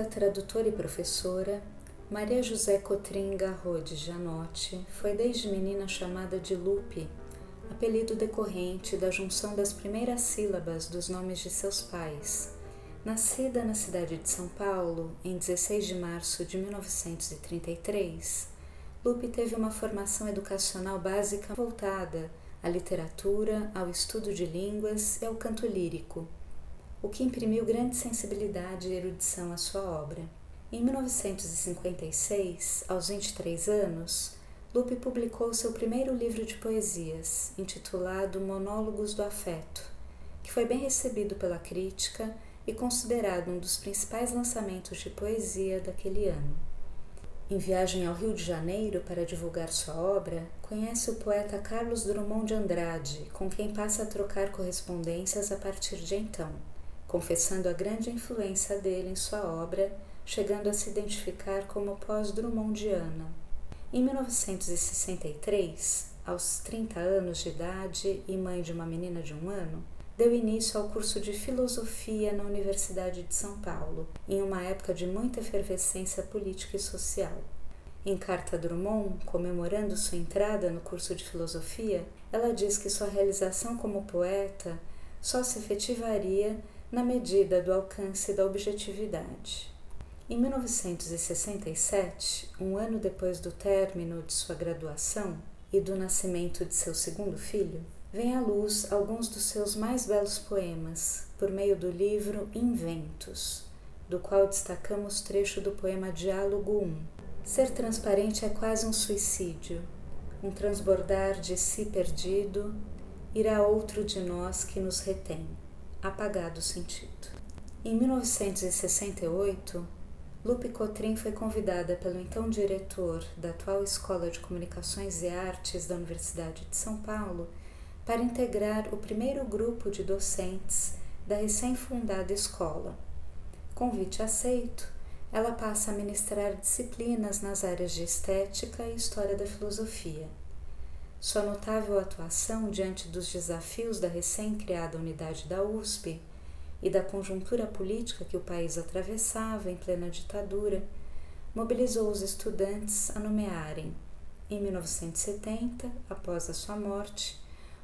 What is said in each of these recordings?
tradutora e professora, Maria José Cotrim Garrod de Janotti foi desde menina chamada de Lupe, apelido decorrente da junção das primeiras sílabas dos nomes de seus pais. Nascida na cidade de São Paulo em 16 de março de 1933, Lupe teve uma formação educacional básica voltada à literatura, ao estudo de línguas e ao canto lírico, o que imprimiu grande sensibilidade e erudição à sua obra. Em 1956, aos 23 anos, Lupe publicou seu primeiro livro de poesias, intitulado Monólogos do Afeto, que foi bem recebido pela crítica e considerado um dos principais lançamentos de poesia daquele ano. Em viagem ao Rio de Janeiro para divulgar sua obra, conhece o poeta Carlos Drummond de Andrade, com quem passa a trocar correspondências a partir de então, confessando a grande influência dele em sua obra, chegando a se identificar como pós-Drummondiana. Em 1963, aos 30 anos de idade e mãe de uma menina de um ano, deu início ao curso de filosofia na Universidade de São Paulo, em uma época de muita efervescência política e social. Em carta a Drummond, comemorando sua entrada no curso de filosofia, ela diz que sua realização como poeta só se efetivaria na medida do alcance da objetividade. Em 1967, um ano depois do término de sua graduação e do nascimento de seu segundo filho, vem à luz alguns dos seus mais belos poemas por meio do livro Inventos, do qual destacamos trecho do poema Diálogo 1. Ser transparente é quase um suicídio, um transbordar de si perdido, irá outro de nós que nos retém, apagado o sentido. Em 1968, Lupe Cotrim foi convidada pelo então diretor da atual Escola de Comunicações e Artes da Universidade de São Paulo para integrar o primeiro grupo de docentes da recém-fundada escola. Convite aceito, ela passa a ministrar disciplinas nas áreas de estética e história da filosofia. Sua notável atuação diante dos desafios da recém-criada unidade da USP e da conjuntura política que o país atravessava em plena ditadura mobilizou os estudantes a nomearem, em 1970, após a sua morte,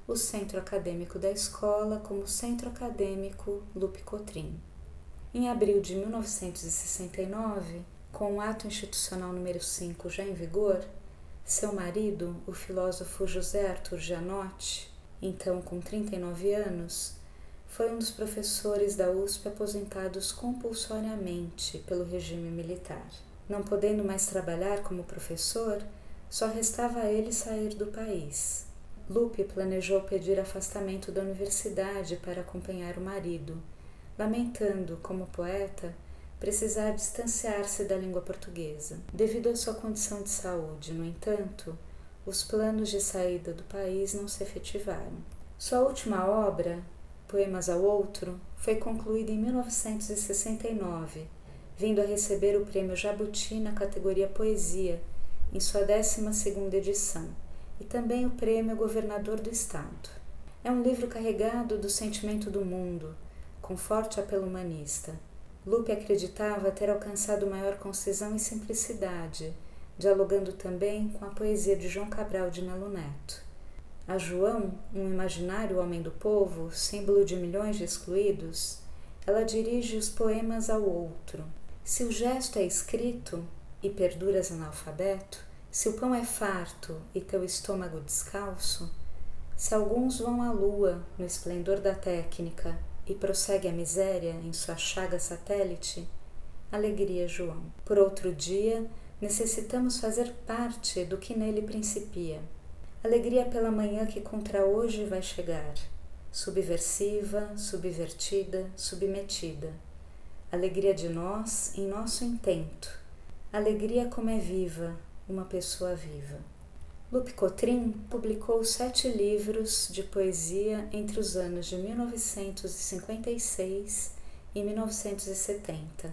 o centro acadêmico da escola como Centro Acadêmico Lupe Cotrim. Em abril de 1969, com o ato institucional número 5 já em vigor, seu marido, o filósofo José Arthur Gianotti, então com 39 anos, foi um dos professores da USP aposentados compulsoriamente pelo regime militar. Não podendo mais trabalhar como professor, só restava a ele sair do país. Lupe planejou pedir afastamento da universidade para acompanhar o marido, lamentando, como poeta, precisar distanciar-se da língua portuguesa. Devido à sua condição de saúde, no entanto, os planos de saída do país não se efetivaram. Sua última obra, Poemas ao Outro, foi concluída em 1969, vindo a receber o prêmio Jabuti na categoria Poesia, em sua 12ª edição e também o Prêmio Governador do Estado. É um livro carregado do sentimento do mundo, com forte apelo humanista. Lupe acreditava ter alcançado maior concisão e simplicidade, dialogando também com a poesia de João Cabral de Melo Neto. A João, um imaginário homem do povo, símbolo de milhões de excluídos, ela dirige os poemas ao outro. Se o gesto é escrito e perduras analfabeto, se o pão é farto e teu estômago descalço, se alguns vão à lua no esplendor da técnica e prossegue a miséria em sua chaga satélite, alegria, João. Por outro dia, necessitamos fazer parte do que nele principia. Alegria pela manhã que contra hoje vai chegar, subversiva, subvertida, submetida. Alegria de nós em nosso intento. Alegria como é viva, uma pessoa viva. Lupe Cotrim publicou sete livros de poesia entre os anos de 1956 e 1970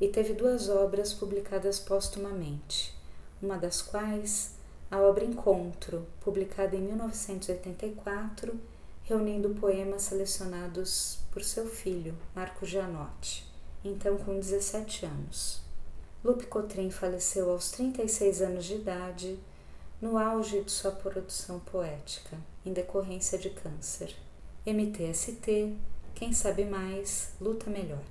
e teve duas obras publicadas póstumamente, uma das quais a obra Encontro, publicada em 1984, reunindo poemas selecionados por seu filho, Marco Gianotti, então com 17 anos. Lupe Cotrim faleceu aos 36 anos de idade, no auge de sua produção poética, em decorrência de câncer. MTST, quem sabe mais, luta melhor.